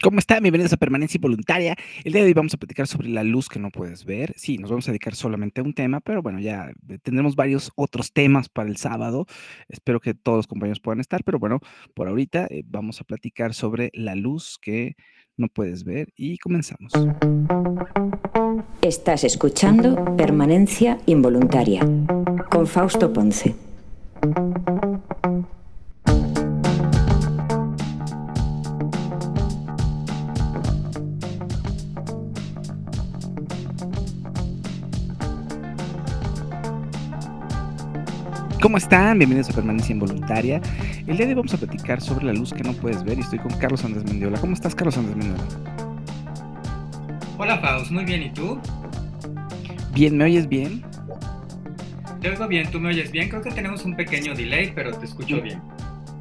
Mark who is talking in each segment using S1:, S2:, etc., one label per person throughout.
S1: ¿Cómo están? Bienvenidos a Permanencia Voluntaria. El día de hoy vamos a platicar sobre la luz que no puedes ver. Sí, nos vamos a dedicar solamente a un tema, pero bueno, ya tendremos varios otros temas para el sábado. Espero que todos los compañeros puedan estar, pero bueno, por ahorita eh, vamos a platicar sobre la luz que no puedes ver y comenzamos.
S2: Estás escuchando Permanencia Involuntaria con Fausto Ponce.
S1: ¿Cómo están? Bienvenidos a Permanencia Involuntaria. El día de hoy vamos a platicar sobre la luz que no puedes ver y estoy con Carlos Andrés Mendiola. ¿Cómo estás, Carlos Andrés Mendiola?
S3: Hola, Faust. Muy bien. ¿Y tú?
S1: Bien, ¿me oyes bien?
S3: Te oigo bien, tú me oyes bien. Creo que tenemos un pequeño delay, pero te escucho bien.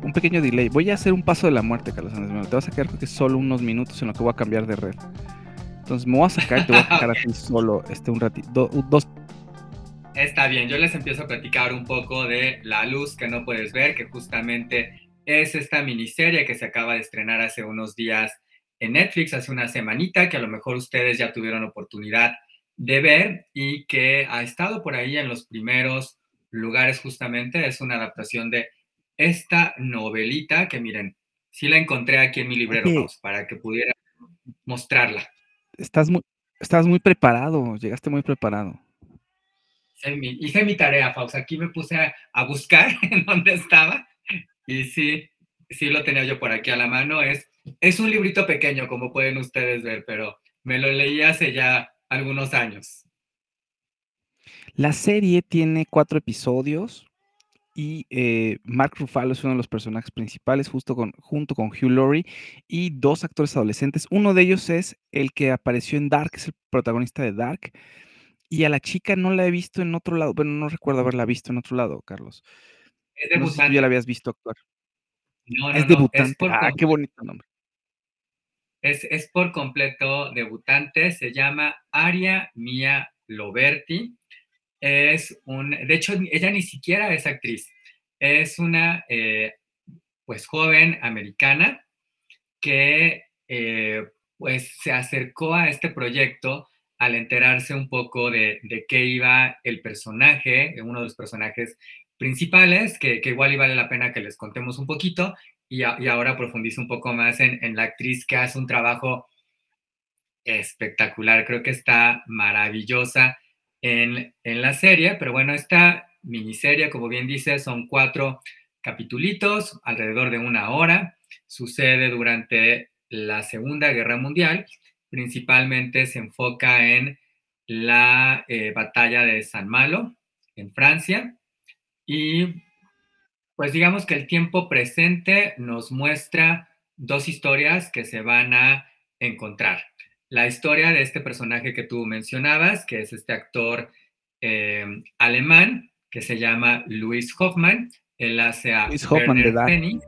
S1: Un pequeño delay. Voy a hacer un paso de la muerte, Carlos Andrés Mendiola. Te vas a quedar creo que solo unos minutos en lo que voy a cambiar de red. Entonces me voy a sacar y te voy a dejar aquí solo este, un ratito, dos
S3: Está bien, yo les empiezo a platicar un poco de La Luz que no puedes ver, que justamente es esta miniserie que se acaba de estrenar hace unos días en Netflix, hace una semanita, que a lo mejor ustedes ya tuvieron oportunidad de ver y que ha estado por ahí en los primeros lugares justamente. Es una adaptación de esta novelita que miren, sí la encontré aquí en mi librero para que pudiera mostrarla.
S1: Estás muy, estás muy preparado, llegaste muy preparado
S3: hice mi tarea, Faust. Aquí me puse a, buscar en dónde estaba y sí, sí lo tenía yo por aquí a la mano. Es, es un librito pequeño, como pueden ustedes ver, pero me lo leí hace ya algunos años.
S1: La serie tiene cuatro episodios y eh, Mark Ruffalo es uno de los personajes principales justo con, junto con Hugh Laurie y dos actores adolescentes. Uno de ellos es el que apareció en Dark, es el protagonista de Dark. Y a la chica no la he visto en otro lado. Bueno, no recuerdo haberla visto en otro lado, Carlos.
S3: Es debutante. No sé
S1: si tú ya la habías visto actuar.
S3: No, no,
S1: es debutante. ah, qué bonito nombre.
S3: Es, es, por completo debutante. Se llama Aria Mia Loberti. Es un. De hecho, ella ni siquiera es actriz. Es una eh, pues joven americana que eh, pues se acercó a este proyecto al enterarse un poco de, qué iba el personaje, uno de los personajes principales, que, igual y vale la pena que les contemos un poquito, y, ahora profundice un poco más en, la actriz que hace un trabajo espectacular, creo que está maravillosa en, en la serie, pero bueno, esta miniserie, como bien dice, son cuatro capitulitos, alrededor de una hora, sucede durante la Segunda Guerra Mundial principalmente se enfoca en la eh, batalla de San Malo en Francia y pues digamos que el tiempo presente nos muestra dos historias que se van a encontrar. La historia de este personaje que tú mencionabas, que es este actor eh, alemán que se llama Luis Hoffman. Él hace a
S1: Hoffman de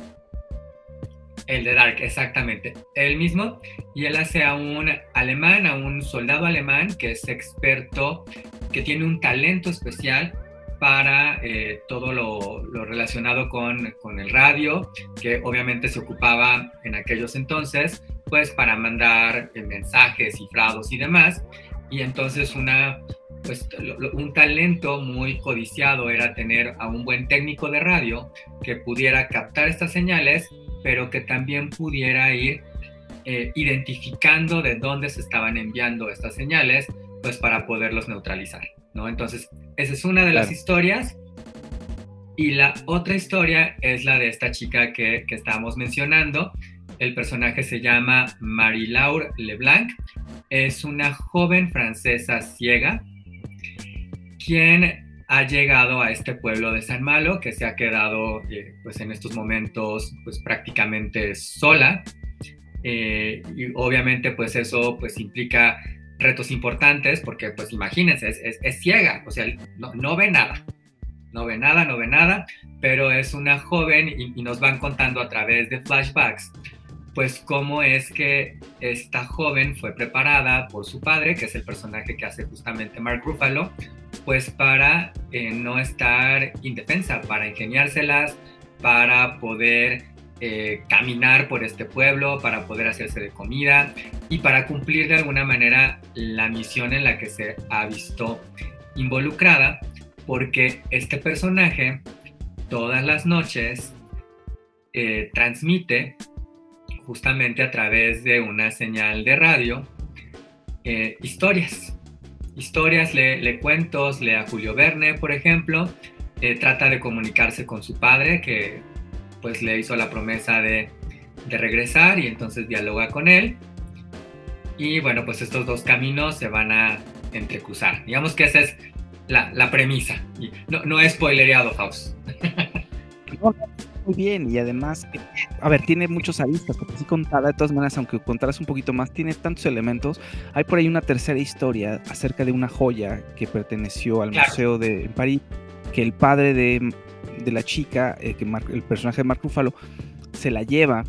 S3: el de Dark, exactamente. Él mismo. Y él hace a un alemán, a un soldado alemán que es experto, que tiene un talento especial para eh, todo lo, relacionado con, con, el radio, que obviamente se ocupaba en aquellos entonces, pues para mandar eh, mensajes cifrados y demás. Y entonces una, pues, un talento muy codiciado era tener a un buen técnico de radio que pudiera captar estas señales pero que también pudiera ir eh, identificando de dónde se estaban enviando estas señales, pues para poderlos neutralizar, ¿no? Entonces, esa es una de las historias. Y la otra historia es la de esta chica que, que estábamos mencionando. El personaje se llama Marie-Laure Leblanc. Es una joven francesa ciega quien ha llegado a este pueblo de San Malo, que se ha quedado eh, pues en estos momentos pues prácticamente sola. Eh, y obviamente pues eso pues implica retos importantes porque pues imagínense, es, ciega, o sea, no, ve nada, no ve nada, no ve nada, pero es una joven y, y nos van contando a través de flashbacks pues cómo es que esta joven fue preparada por su padre, que es el personaje que hace justamente Mark Ruffalo, pues para eh, no estar indefensa, para ingeniárselas, para poder eh, caminar por este pueblo, para poder hacerse de comida y para cumplir de alguna manera la misión en la que se ha visto involucrada, porque este personaje todas las noches eh, transmite justamente a través de una señal de radio historias historias, lee, cuentos, lee a Julio Verne, por ejemplo, eh, trata de comunicarse con su padre, que pues le hizo la promesa de, regresar y entonces dialoga con él. Y bueno, pues estos dos caminos se van a entrecruzar. Digamos que esa es la, premisa. No, no es spoilereado, Faust.
S1: muy bien y además, eh, a ver, tiene muchos aristas, porque sí contada, de todas maneras, aunque contaras un poquito más, tiene tantos elementos. Hay por ahí una tercera historia acerca de una joya que perteneció al Museo de París, que el padre de, de la chica, eh, que el personaje de Mark Ruffalo, se la lleva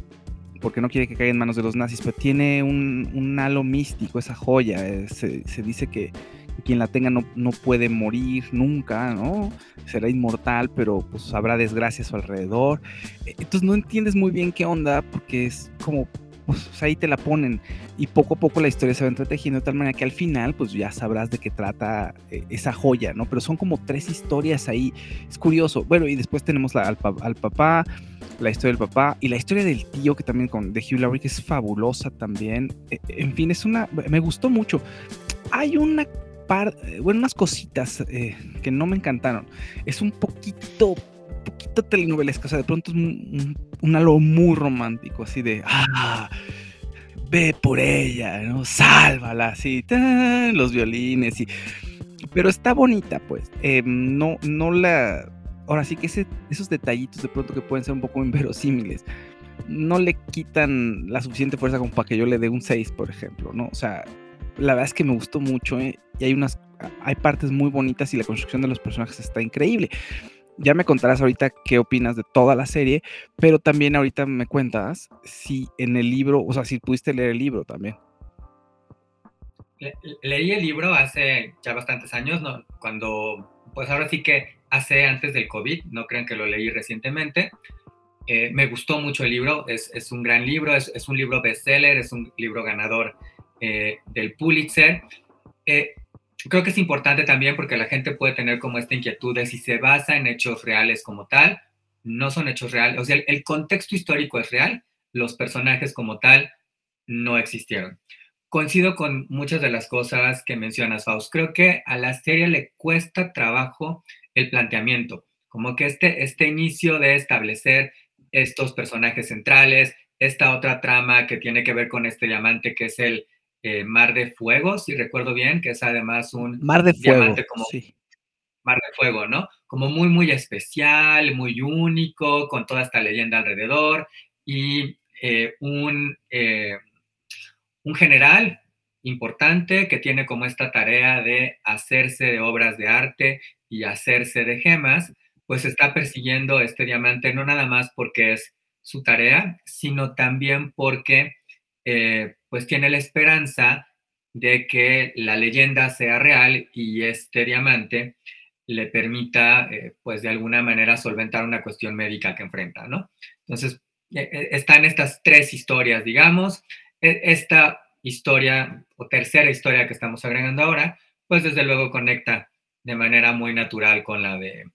S1: porque no quiere que caiga en manos de los nazis, pero tiene un, un halo místico esa joya. Eh, se, se dice que quien la tenga no, no, puede morir nunca, ¿no? Será inmortal, pero pues habrá desgracia a su alrededor. E, entonces no entiendes muy bien qué onda, porque es como, pues ahí te la ponen y poco a poco la historia se va entretejiendo de tal manera que al final pues ya sabrás de qué trata eh, esa joya, ¿no? Pero son como tres historias ahí, es curioso. Bueno, y después tenemos al, papá, la historia del papá y la historia del tío que también con de Hugh Laurie que es fabulosa también. E, en fin, es una, me gustó mucho. Hay una eh, bueno, unas cositas eh, que no me encantaron. Es un poquito, poquito telenovelesco, o sea, de pronto es un, algo muy romántico, así de, ah, ve por ella, ¿no? Sálvala, así, los violines y... Pero está bonita, pues. Em, no, no la... Ahora sí que esos detallitos de pronto que pueden ser un poco inverosímiles, no le quitan la suficiente fuerza como para que yo le dé un 6, por ejemplo, ¿no? O sea, la verdad es que me gustó mucho ¿eh? y hay unas hay partes muy bonitas y la construcción de los personajes está increíble. Ya me contarás ahorita qué opinas de toda la serie, pero también ahorita me cuentas si en el libro, o sea, si pudiste leer el libro también.
S3: leí el libro hace ya bastantes años, ¿no? cuando, pues ahora sí que hace antes del COVID, no crean que lo leí recientemente. Eh, me gustó mucho el libro, es, es un gran libro, es, es, un libro bestseller, es un libro ganador eh, del Pulitzer. Eh, creo que es importante también porque la gente puede tener como esta inquietud de si se basa en hechos reales como tal, no son hechos reales, o sea, el, contexto histórico es real, los personajes como tal no existieron. Coincido con muchas de las cosas que mencionas, Faust. Creo que a la serie le cuesta trabajo el planteamiento, como que este, este inicio de establecer estos personajes centrales, esta otra trama que tiene que ver con este diamante que es el, eh, Mar de Fuego, si recuerdo bien, que es además un
S1: Mar de Fuego,
S3: como Mar de Fuego, ¿no? Como muy, muy especial, muy único, con toda esta leyenda alrededor y eh, un, eh, un general importante que tiene como esta tarea de hacerse de obras de arte y hacerse de gemas, pues está persiguiendo este diamante no nada más porque es su tarea, sino también porque eh, pues tiene la esperanza de que la leyenda sea real y este diamante le permita, eh, pues de alguna manera, solventar una cuestión médica que enfrenta, ¿no? Entonces, eh, están estas tres historias, digamos. E, esta historia o tercera historia que estamos agregando ahora, pues desde luego conecta de manera muy natural con la de,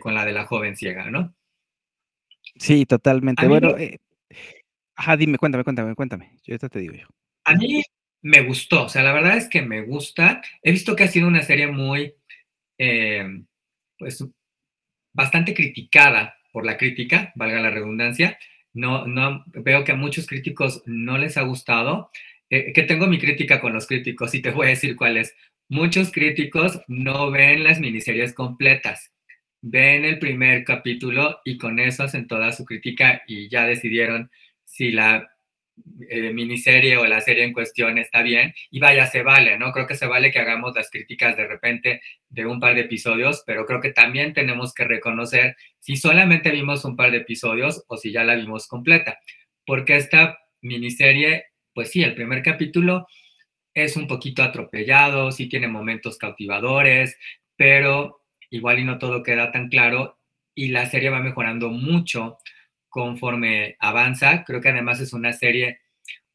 S3: con la, de la joven ciega, ¿no?
S1: Sí, totalmente. Bueno, Ajá, dime, cuéntame, cuéntame, cuéntame. Yo ahorita te digo yo.
S3: A mí me gustó, o sea, la verdad es que me gusta. He visto que ha sido una serie muy, eh, pues, bastante criticada por la crítica, valga la redundancia. No, no, veo que a muchos críticos no les ha gustado. Eh, que tengo mi crítica con los críticos y te voy a decir cuál es. muchos críticos no ven las miniseries completas, ven el primer capítulo y con eso hacen toda su crítica y ya decidieron si la eh, miniserie o la serie en cuestión está bien y vaya, se vale, ¿no? Creo que se vale que hagamos las críticas de repente de un par de episodios, pero creo que también tenemos que reconocer si solamente vimos un par de episodios o si ya la vimos completa, porque esta miniserie, pues sí, el primer capítulo es un poquito atropellado, sí tiene momentos cautivadores, pero igual y no todo queda tan claro y la serie va mejorando mucho conforme avanza. Creo que además es una serie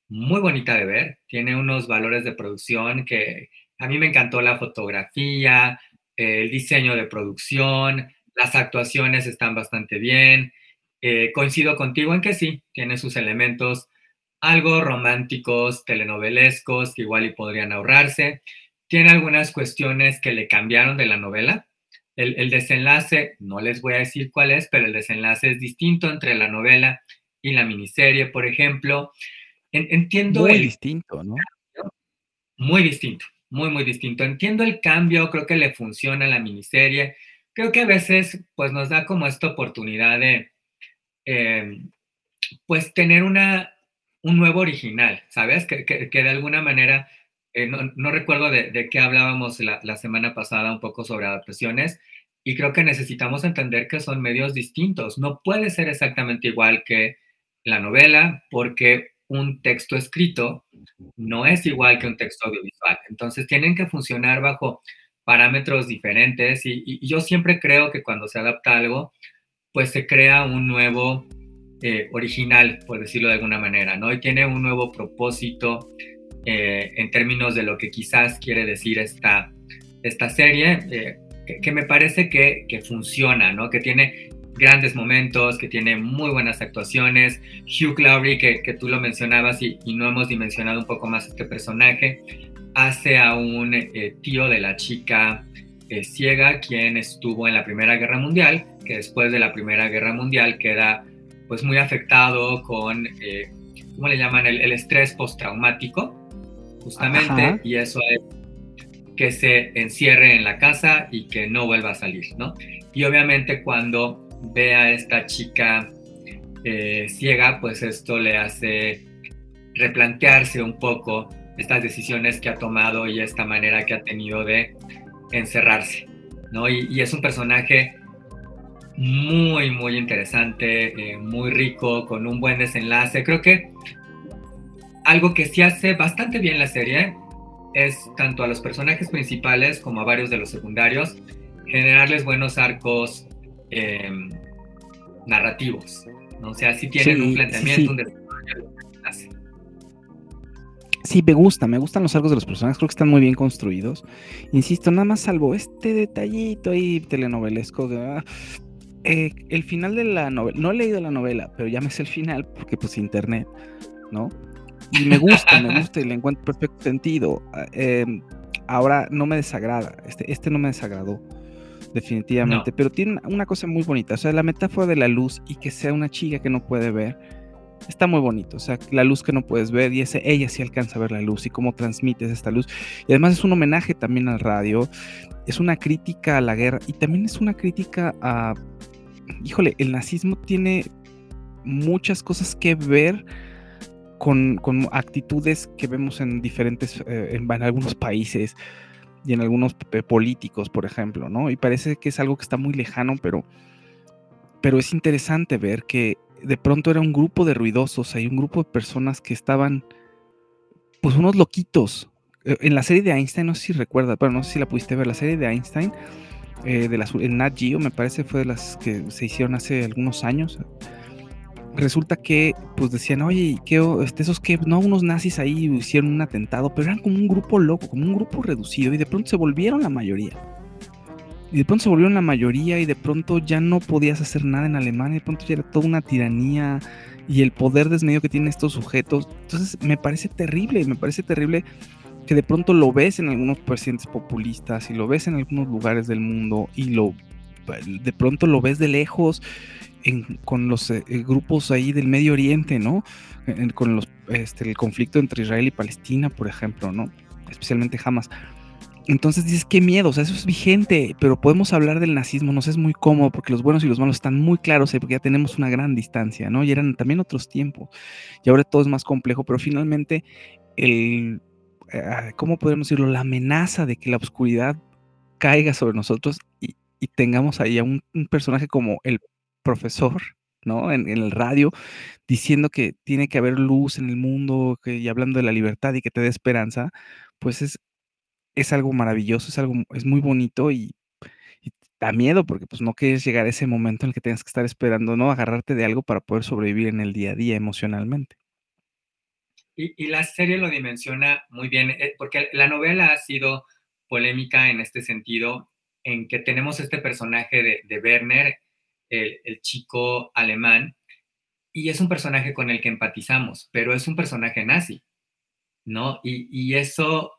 S3: muy bonita de ver, tiene unos valores de producción que a mí me encantó la fotografía, el diseño de producción, las actuaciones están bastante bien. Eh, coincido contigo en que sí, tiene sus elementos algo románticos, telenovelescos, que igual y podrían ahorrarse. Tiene algunas cuestiones que le cambiaron de la novela. El, desenlace, no les voy a decir cuál es, pero el desenlace es distinto entre la novela y la miniserie, por ejemplo. entiendo
S1: muy distinto, ¿no?
S3: Muy distinto, muy, muy distinto. Entiendo el cambio, creo que le funciona a la miniserie. Creo que a veces, pues, nos da como esta oportunidad de, em, pues, tener una, un nuevo original, ¿sabes? Que, de alguna manera, eh, no, recuerdo de, qué hablábamos la, semana pasada un poco sobre adaptaciones, y creo que necesitamos entender que son medios distintos. No puede ser exactamente igual que la novela, porque un texto escrito no es igual que un texto audiovisual. Entonces tienen que funcionar bajo parámetros diferentes y yo siempre creo que cuando se adapta algo, pues se crea un nuevo eh, original, por decirlo de alguna manera, ¿no? Y tiene un nuevo propósito eh, en términos de lo que quizás quiere decir esta, esta serie, eh, que, me parece que, que, funciona, ¿no? Que tiene grandes momentos, que tiene muy buenas actuaciones. Hugh Laurie, que, que tú lo mencionabas y, y, no hemos dimensionado un poco más este personaje, hace a un tío de la chica ciega, quien estuvo en la Primera Guerra Mundial, que después de la Primera Guerra Mundial queda pues muy afectado con, eh, ¿cómo le llaman? El, estrés postraumático, justamente, y eso es que se encierre en la casa y que no vuelva a salir, ¿no? Y obviamente cuando ve a esta chica eh, ciega, pues esto le hace replantearse un poco estas decisiones que ha tomado y esta manera que ha tenido de encerrarse, ¿no? Y, y es un personaje muy, muy interesante, eh, muy rico, con un buen desenlace. Creo que algo que sí hace bastante bien la serie es tanto a los personajes principales como a varios de los secundarios, generarles buenos arcos em, narrativos. ¿no? O sea, sí tienen un planteamiento, un desarrollo
S1: Sí, me gusta, me gustan los arcos de los personajes, creo que están muy bien construidos. Insisto, nada más salvo este detallito ahí telenovelesco, ah, eh, el final de la novela, no he leído la novela, pero ya me sé el final porque pues internet, ¿no? Y me gusta, me gusta y le encuentro perfecto sentido. Ah, em, ahora no me desagrada, este, este no me desagradó, definitivamente, pero tiene una cosa muy bonita, o sea, la metáfora de la luz y que sea una chica que no puede ver, está muy bonito, o sea, la luz que no puedes ver y ese, ella sí alcanza a ver la luz y cómo transmites esta luz. Y además es un homenaje también al radio, es una crítica a la guerra y también es una crítica a híjole, el nazismo tiene muchas cosas que ver con, actitudes que vemos en diferentes, eh, en, algunos países y en algunos políticos, por ejemplo, ¿no? Y parece que es algo que está muy lejano, pero, pero es interesante ver que de pronto era un grupo de ruidosos, hay un grupo de personas que estaban, pues unos loquitos. Eh, en la serie de Einstein, no sé si recuerda, pero no sé si la pudiste ver, la serie de Einstein, eh, de las, en Nat Geo, me parece, fue de las que se hicieron hace algunos años. Resulta que, pues decían, oye, ¿qué, este, esos que, no, unos nazis ahí hicieron un atentado, pero eran como un grupo loco, como un grupo reducido, y de pronto se volvieron la mayoría. Y de pronto se volvieron la mayoría, y de pronto ya no podías hacer nada en Alemania, de pronto ya era toda una tiranía, y el poder desmedido que tienen estos sujetos. Entonces, me parece terrible, me parece terrible que de pronto lo ves en algunos presidentes populistas y lo ves en algunos lugares del mundo y lo de pronto lo ves de lejos con los eh, eh, grupos ahí del Medio Oriente, ¿no? con los, este, el conflicto entre Israel y Palestina, por ejemplo, ¿no? Especialmente Hamas. entonces dices, qué miedo, o sea, eso es vigente, pero podemos hablar del nazismo, nos es muy cómodo porque los buenos y los malos están muy claros ahí porque ya tenemos una gran distancia, ¿no? Y eran también otros tiempos. Y ahora todo es más complejo, pero finalmente eh, ¿cómo podemos decirlo? La amenaza de que la oscuridad caiga sobre nosotros y, tengamos ahí a un, personaje como el profesor, ¿no? En, el radio, diciendo que tiene que haber luz en el mundo que, y hablando de la libertad y que te dé esperanza, pues es, es algo maravilloso, es algo, es muy bonito y, da miedo porque pues no quieres llegar a ese momento en el que tengas que estar esperando, ¿no? Agarrarte de algo para poder sobrevivir en el día a día emocionalmente.
S3: Y, la serie lo dimensiona muy bien, eh, porque la novela ha sido polémica en este sentido, en que tenemos este personaje de Werner, el, el, chico alemán, y es un personaje con el que empatizamos, pero es un personaje nazi, ¿no? Y, y eso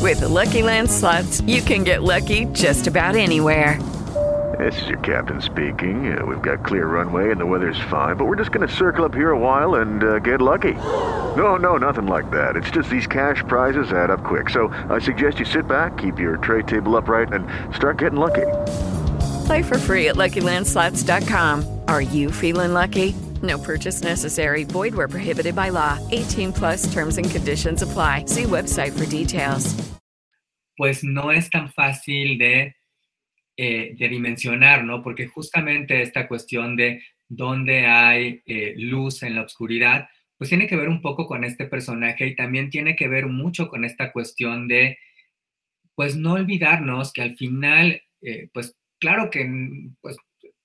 S4: With the Lucky Land slots, you can get lucky just about anywhere.
S5: This is your captain speaking. Uh, we've got clear runway and the weather's fine, but we're just going to circle up here a while and uh, get lucky. No, no, nothing like that. It's just these cash prizes add up quick. So I suggest you sit back, keep your tray table upright, and start getting lucky.
S4: Play for free at LuckyLandSlots.com. Are you feeling lucky? No purchase necessary. Void where prohibited by law. 18 plus terms and conditions apply. See website for details.
S3: Pues no es tan fácil de, eh, de dimensionar, ¿no? Porque justamente esta cuestión de dónde hay eh, luz en la oscuridad, pues tiene que ver un poco con este personaje y también tiene que ver mucho con esta cuestión de, pues no olvidarnos que al final, eh, pues claro que pues,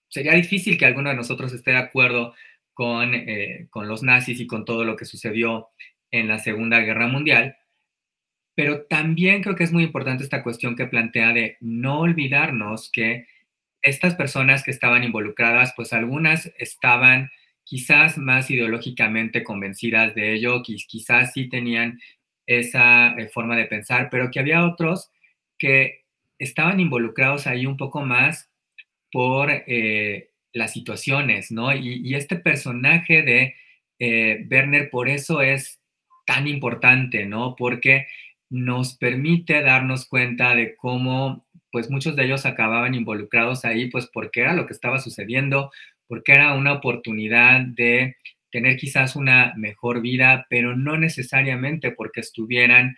S3: sería difícil que alguno de nosotros esté de acuerdo con, eh, con los nazis y con todo lo que sucedió en la Segunda Guerra Mundial. Pero también creo que es muy importante esta cuestión que plantea de no olvidarnos que estas personas que estaban involucradas, pues algunas estaban quizás más ideológicamente convencidas de ello, quizás sí tenían esa eh, forma de pensar, pero que había otros que estaban involucrados ahí un poco más por eh, las situaciones, ¿no? Y, este personaje de eh, Werner por eso es tan importante, ¿no? Porque nos permite darnos cuenta de cómo, pues muchos de ellos acababan involucrados ahí, pues porque era lo que estaba sucediendo, porque era una oportunidad de tener quizás una mejor vida, pero no necesariamente porque estuvieran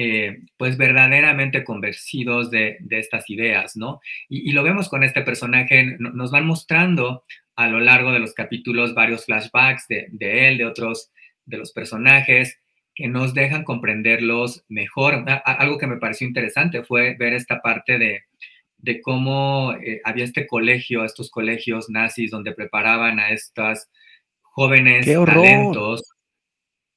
S3: eh, pues verdaderamente convencidos de, estas ideas, ¿no? Y, lo vemos con este personaje, nos van mostrando a lo largo de los capítulos varios flashbacks de, él, de otros de los personajes, que nos dejan comprenderlos mejor. algo que me pareció interesante fue ver esta parte de, cómo eh, había este colegio, estos colegios nazis donde preparaban a estas jóvenes talentos,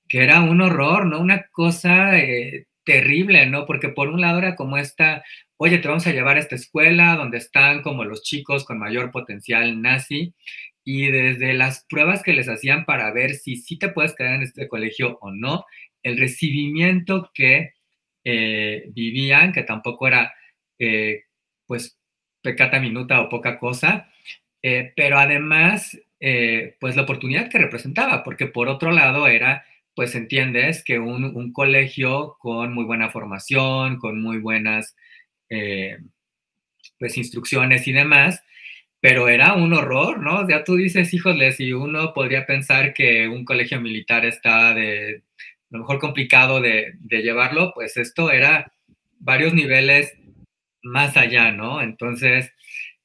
S3: que era un horror, ¿no? Una cosa eh, terrible, ¿no? Porque por un lado era como esta, oye, te vamos a llevar a esta escuela donde están como los chicos con mayor potencial nazi y desde las pruebas que les hacían para ver si sí te puedes quedar en este colegio o no, el recibimiento que eh, vivían, que tampoco era eh, pues pecata minuta o poca cosa, eh, pero además pues la oportunidad que representaba, porque por otro lado era pues entiendes que un, colegio con muy buena formación, con muy buenas eh, pues instrucciones y demás, pero era un horror, ¿no? Ya tú dices, híjole, si uno podría pensar que un colegio militar está de lo mejor complicado de, llevarlo, pues esto era varios niveles más allá, ¿no? Entonces,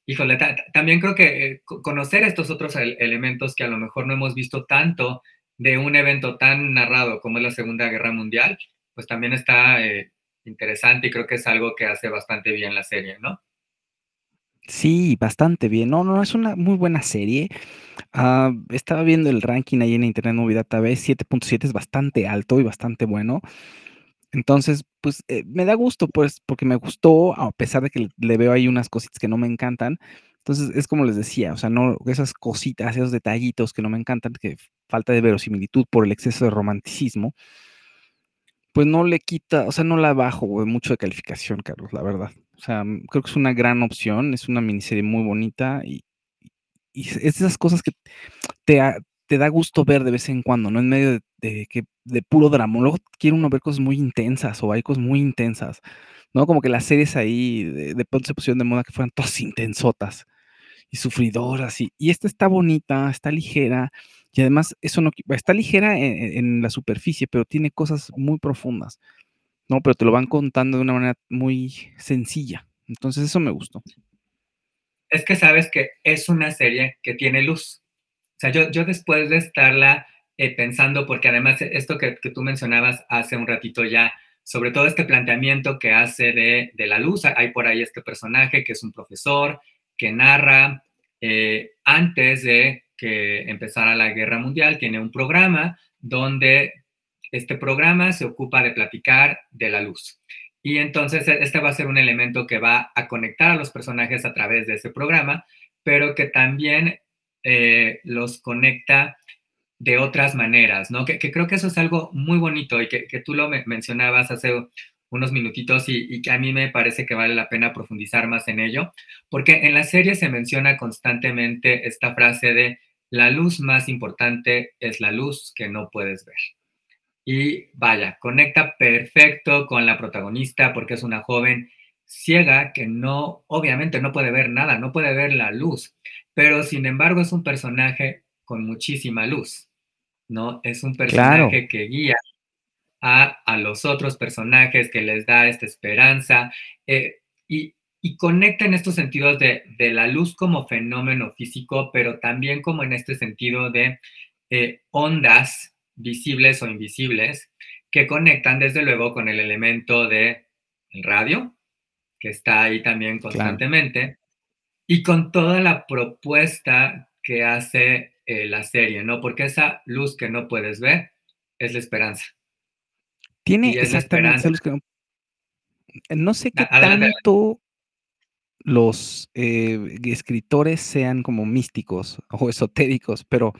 S3: híjole, también creo que eh, conocer estos otros elementos que a lo mejor no hemos visto tanto de un evento tan narrado como es la Segunda Guerra Mundial, pues también está eh, interesante y creo que es algo que hace bastante bien la serie, ¿no?
S1: Sí, bastante bien. No, no, es una muy buena serie. Ah, estaba viendo el ranking ahí en Internet Movie Database, 7.7 es bastante alto y bastante bueno. Entonces, pues eh, me da gusto, pues, porque me gustó, a pesar de que le veo ahí unas cositas que no me encantan, entonces, es como les decía, o sea, no esas cositas, esos detallitos que no me encantan, que falta de verosimilitud por el exceso de romanticismo, pues no le quita, o sea, no la bajo mucho de calificación, Carlos, la verdad. O sea, mm, creo que es una gran opción, es una miniserie muy bonita y, es esas cosas que te, da gusto ver de vez en cuando, ¿no? En medio de, de, de puro drama. Luego quiere uno ver cosas muy intensas o hay cosas muy intensas ¿no? Como que las series ahí de, de pronto se pusieron de moda que fueran todas intensotas y sufridoras, y, y esta está bonita, está ligera, y además eso no está ligera en, en la superficie, pero tiene cosas muy profundas, ¿no? Pero te lo van contando de una manera muy sencilla. Entonces eso me gustó.
S3: Es que sabes que es una serie que tiene luz. O sea, yo, yo después de estarla eh, pensando, porque además esto que, que, tú mencionabas hace un ratito ya, sobre todo este planteamiento que hace de, de, la luz, hay por ahí este personaje que es un profesor, que narra eh, antes de que empezara la guerra mundial, tiene un programa donde este programa se ocupa de platicar de la luz. Y entonces este va a ser un elemento que va a conectar a los personajes a través de ese programa, pero que también eh, los conecta de otras maneras, ¿no? Que, creo que eso es algo muy bonito y que, que tú lo me mencionabas hace unos minutitos y, y, que a mí me parece que vale la pena profundizar más en ello, porque en la serie se menciona constantemente esta frase de la luz más importante es la luz que no puedes ver. Y vaya, conecta perfecto con la protagonista porque es una joven ciega que no, obviamente no puede ver nada, no puede ver la luz, pero sin embargo es un personaje con muchísima luz, ¿no? Es un personaje claro. que guía a, a, los otros personajes, que les da esta esperanza eh, y, y, conecta en estos sentidos de, de, la luz como fenómeno físico, pero también como en este sentido de eh, ondas visibles o invisibles que conectan desde luego con el elemento de el radio, que está ahí también constantemente, claro. y con toda la propuesta que hace eh, la serie, ¿no? Porque esa luz que no puedes ver es la esperanza.
S1: Tiene exactamente no... Sé qué tanto los eh, escritores sean como místicos o esotéricos, pero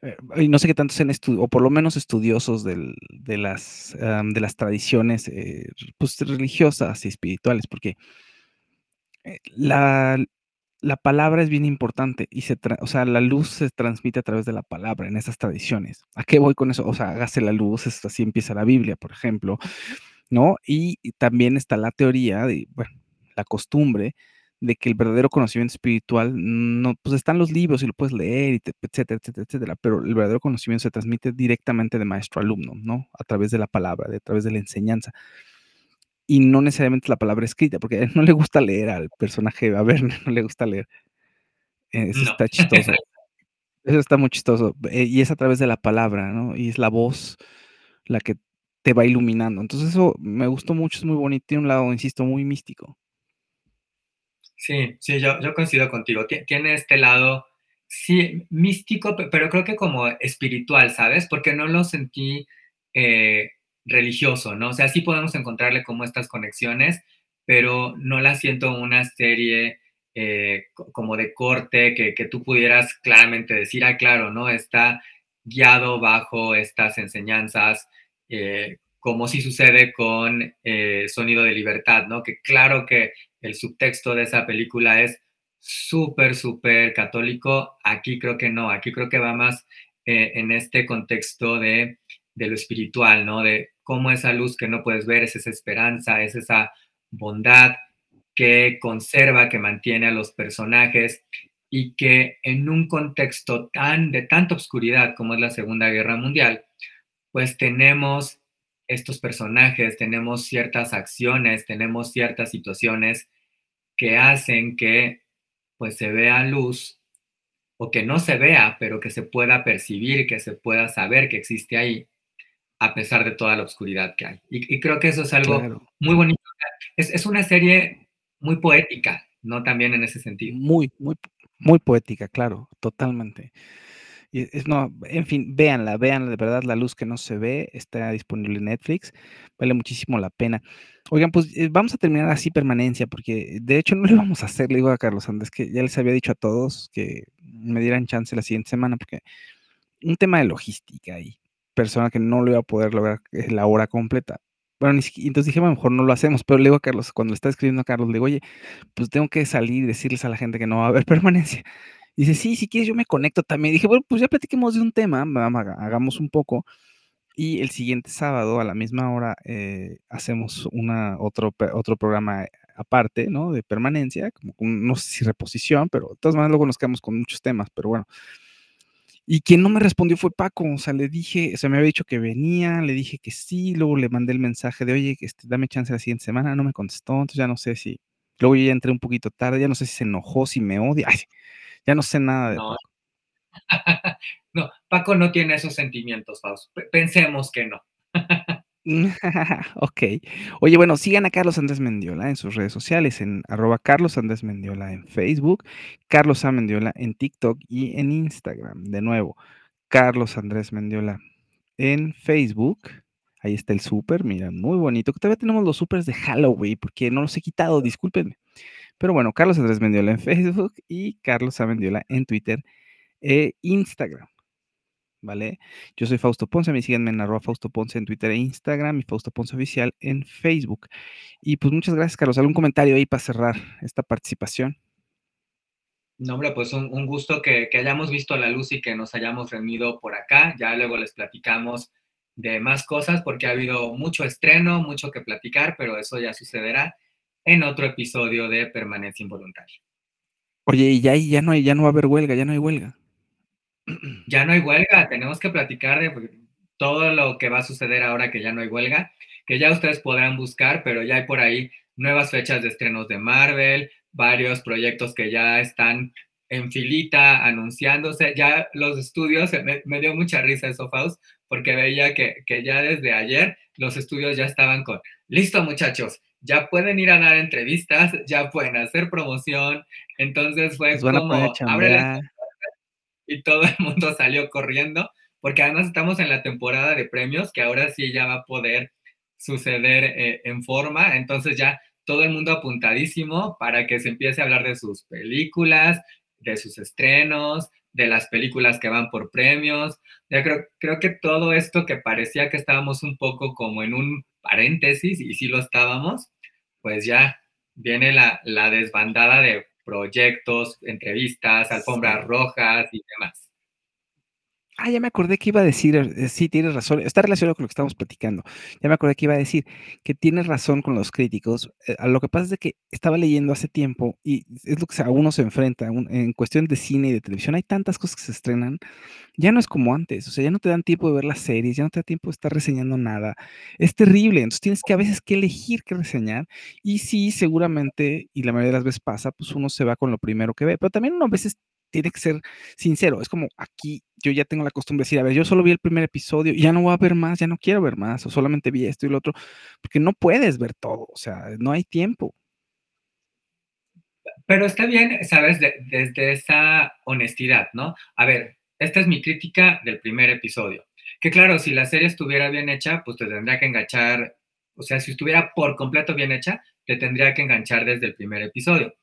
S1: eh, no sé qué tanto sean o por lo menos estudiosos del, de, las, um, de las tradiciones eh, pues, religiosas y espirituales, porque la, la palabra es bien importante y se, o sea, la luz se transmite a través de la palabra en esas tradiciones. ¿A qué voy con eso? O sea, hágase la luz, así empieza la Biblia, por ejemplo, ¿no? Y, también está la teoría de, bueno, la costumbre de que el verdadero conocimiento espiritual no, pues están los libros y lo puedes leer, etcétera, etcétera, etcétera, pero el verdadero conocimiento se transmite directamente de maestro a alumno, ¿no? A través de la palabra, de, a través de la enseñanza. Y no necesariamente la palabra escrita, porque no le gusta leer al personaje, a ver, no le gusta leer. Eso no. está chistoso. Eso está muy chistoso. Eh, y es a través de la palabra, ¿no? Y es la voz la que te va iluminando. Entonces eso me gustó mucho, es muy bonito, tiene un lado, insisto, muy místico.
S3: Sí, sí, yo, yo coincido contigo. Tiene este lado, sí, místico, pero creo que como espiritual, ¿sabes? Porque no lo sentí eh, religioso, ¿no? O sea, sí podemos encontrarle como estas conexiones, pero no la siento una serie eh, como de corte que, que, tú pudieras claramente decir, ah, claro, ¿no? Está guiado bajo estas enseñanzas, eh, como si sucede con eh, Sonido de Libertad, ¿no? Que claro que el subtexto de esa película es súper, súper católico. Aquí creo que no, aquí creo que va más en este contexto de, de, lo espiritual, ¿no? De cómo esa luz que no puedes ver es esa esperanza, es esa bondad que conserva, que mantiene a los personajes y que en un contexto tan de tanta oscuridad como es la Segunda Guerra Mundial, pues tenemos estos personajes, tenemos ciertas acciones, tenemos ciertas situaciones que hacen que pues se vea luz o que no se vea, pero que se pueda percibir, que se pueda saber que existe ahí, a pesar de toda la oscuridad que hay. Y, y creo que eso es algo claro. muy bonito. Es, es, una serie muy poética, ¿no? También en ese sentido.
S1: Muy, muy, muy poética, claro, totalmente. Y es, no, en fin, véanla, véanla, de verdad, La Luz que no se ve está disponible en Netflix, vale muchísimo la pena. Oigan, pues eh, vamos a terminar así permanencia, porque de hecho no lo vamos a hacer, le digo a Carlos Andrés, que ya les había dicho a todos que me dieran chance la siguiente semana, porque un tema de logística y persona que no lo iba a poder lograr la hora completa. Bueno, entonces dije, a lo mejor no lo hacemos, pero le digo a Carlos, cuando le está escribiendo a Carlos, le digo, oye, pues tengo que salir y decirles a la gente que no va a haber permanencia. Dice, sí, si quieres yo me conecto también. Dije, bueno, pues ya platiquemos de un tema, hagamos un poco. Y el siguiente sábado, a la misma hora, eh, hacemos una, otro, otro programa aparte, ¿no? De permanencia, como no sé si reposición, pero de todas maneras luego nos quedamos con muchos temas, pero bueno. Y quien no me respondió fue Paco, o sea, le dije, o sea, me había dicho que venía, le dije que sí, luego le mandé el mensaje de, oye, este, dame chance la siguiente semana, no me contestó, entonces ya no sé si, luego yo ya entré un poquito tarde, ya no sé si se enojó, si me odia, ya no sé nada de Paco.
S3: no, Paco no tiene esos sentimientos, Fausto. Pensemos que no.
S1: ok. Oye, bueno, sigan a Carlos Andrés Mendiola en sus redes sociales, en arroba Carlos Andrés Mendiola en Facebook, Carlos A. Mendiola en TikTok y en Instagram. De nuevo, Carlos Andrés Mendiola en Facebook. Ahí está el súper, mira, muy bonito. Todavía tenemos los supers de Halloween, porque no los he quitado, discúlpenme. Pero bueno, Carlos Andrés Mendiola en Facebook y Carlos A. Mendiola en Twitter e Instagram. ¿Vale? Yo soy Fausto Ponce, me siguen en arroba Fausto Ponce en Twitter e Instagram y Fausto Ponce Oficial en Facebook. Y pues muchas gracias, Carlos. ¿Algún comentario ahí para cerrar esta participación?
S3: No, hombre, pues un, gusto que, hayamos visto la luz y que nos hayamos reunido por acá. Ya luego les platicamos de más cosas porque ha habido mucho estreno, mucho que platicar, pero eso ya sucederá en otro episodio de Permanencia Involuntaria.
S1: Oye, y ya, ya, no, hay, ya no va a haber huelga, ya no hay huelga
S3: ya no hay huelga, tenemos que platicar de todo lo que va a suceder ahora que ya no hay huelga, que ya ustedes podrán buscar, pero ya hay por ahí nuevas fechas de estrenos de Marvel, varios proyectos que ya están en filita anunciándose, ya los estudios, me, dio mucha risa eso, Faust, porque veía que, que ya desde ayer los estudios ya estaban con, listo muchachos, ya pueden ir a dar entrevistas, ya pueden hacer promoción, entonces fue como, abre y todo el mundo salió corriendo, porque además estamos en la temporada de premios, que ahora sí ya va a poder suceder eh, en forma, entonces ya todo el mundo apuntadísimo para que se empiece a hablar de sus películas, de sus estrenos, de las películas que van por premios. Ya creo, creo que todo esto que parecía que estábamos un poco como en un paréntesis, y sí lo estábamos, pues ya viene la, la desbandada de proyectos, entrevistas, alfombras rojas y demás.
S1: Ah, ya me acordé que iba a decir, eh, sí, tienes razón, está relacionado con lo que estamos platicando. Ya me acordé que iba a decir que tienes razón con los críticos. Eh, lo que pasa es que estaba leyendo hace tiempo y es lo que a uno se enfrenta en cuestión de cine y de televisión. Hay tantas cosas que se estrenan, ya no es como antes, o sea, ya no te dan tiempo de ver las series, ya no te da tiempo de estar reseñando nada. Es terrible, entonces tienes que a veces que elegir qué reseñar y sí, seguramente, y la mayoría de las veces pasa, pues uno se va con lo primero que ve, pero también uno a veces tiene que ser sincero. Es como aquí yo ya tengo la costumbre de decir, a ver, yo solo vi el primer episodio ya no voy a ver más, ya no quiero ver más, o solamente vi esto y lo otro, porque no puedes ver todo, o sea, no hay tiempo.
S3: Pero está bien, sabes, desde esa honestidad, ¿no? A ver, esta es mi crítica del primer episodio. Que claro, si la serie estuviera bien hecha, pues te tendría que enganchar, o sea, si estuviera por completo bien hecha, te tendría que enganchar desde el primer episodio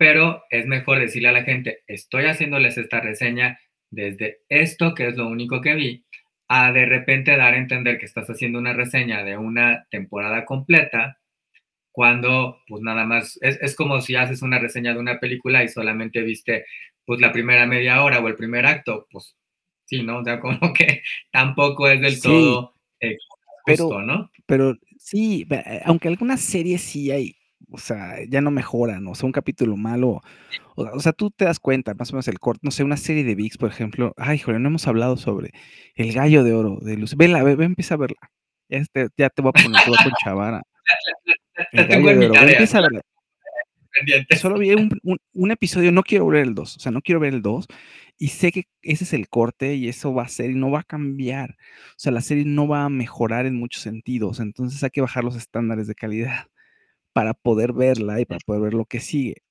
S3: pero es mejor decirle a la gente, estoy haciéndoles esta reseña desde esto, que es lo único que vi, a de repente dar a entender que estás haciendo una reseña de una temporada completa, cuando pues nada más, es, como si haces una reseña de una película y solamente viste pues la primera media hora o el primer acto, pues sí, ¿no? O sea, como que tampoco es del todo eh,
S1: justo, ¿no? Pero sí, eh, aunque algunas series sí hay o sea, ya no mejoran, o sea, un capítulo malo, o, sea, tú te das cuenta, más o menos el corte, no sé, una serie de VIX, por ejemplo, ay, joder, no hemos hablado sobre El Gallo de Oro de Luz, vela, ve, ve empieza a verla, este, ya te voy a poner, te voy a chavara. El Gallo de Oro, empieza a verla. Solo vi un, un, episodio, no quiero ver el 2, o sea, no quiero ver el 2, y sé que ese es el corte y eso va a ser y no va a cambiar. O sea, la serie no va a mejorar en muchos sentidos, entonces hay que bajar los estándares de calidad para poder verla y para poder ver lo que sigue.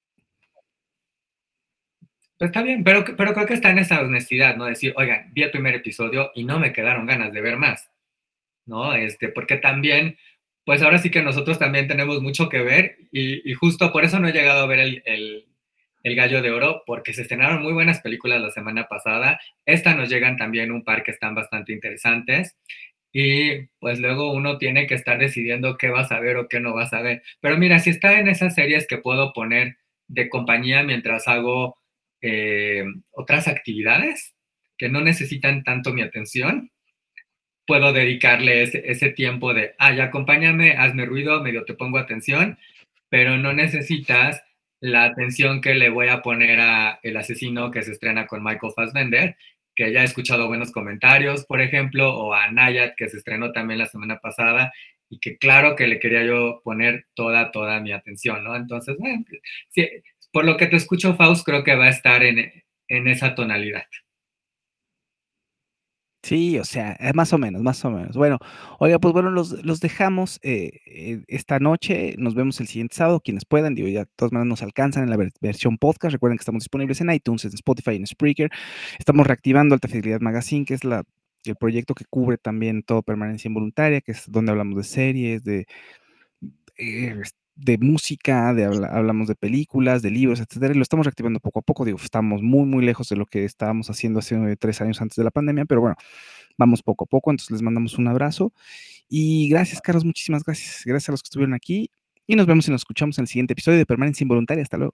S3: Pues está bien, pero, pero creo que está en esa honestidad, ¿no? Decir, oigan, vi el primer episodio y no me quedaron ganas de ver más, ¿no? Este, porque también, pues ahora sí que nosotros también tenemos mucho que ver y, justo por eso no he llegado a ver el, el, el, Gallo de Oro, porque se estrenaron muy buenas películas la semana pasada. Esta nos llegan también un par que están bastante interesantes y pues luego uno tiene que estar decidiendo qué vas a ver o qué no vas a ver. Pero mira, si está en esas series que puedo poner de compañía mientras hago eh, otras actividades que no necesitan tanto mi atención, puedo dedicarle ese, ese tiempo de, ay, acompáñame, hazme ruido, medio te pongo atención, pero no necesitas la atención que le voy a poner a El asesino que se estrena con Michael Fassbender, que ya escuchado buenos comentarios, por ejemplo, o a Nayat, que se estrenó también la semana pasada, y que claro que le quería yo poner toda, toda mi atención, ¿no? Entonces, bueno, sí, por lo que te escucho, Faust, creo que va a estar en, en esa tonalidad.
S1: Sí, o sea, eh, más o menos, más o menos. Bueno, oiga, pues bueno, los, los dejamos eh, eh, esta noche. Nos vemos el siguiente sábado, quienes puedan. Digo, ya de todas maneras nos alcanzan en la ver- versión podcast. Recuerden que estamos disponibles en iTunes, en Spotify, en Spreaker. Estamos reactivando Alta Fidelidad Magazine, que es la, el proyecto que cubre también todo permanencia involuntaria, que es donde hablamos de series, de, de música, de habla- hablamos de películas, de libros, etcétera, y lo estamos reactivando poco a poco. Digo, estamos muy, muy lejos de lo que estábamos haciendo hace tres años antes de la pandemia, pero bueno, vamos poco a poco. Entonces les mandamos un abrazo y gracias, Carlos, muchísimas gracias. Gracias a los que estuvieron aquí y nos vemos y nos escuchamos en el siguiente episodio de Permanencia Involuntaria. Hasta luego.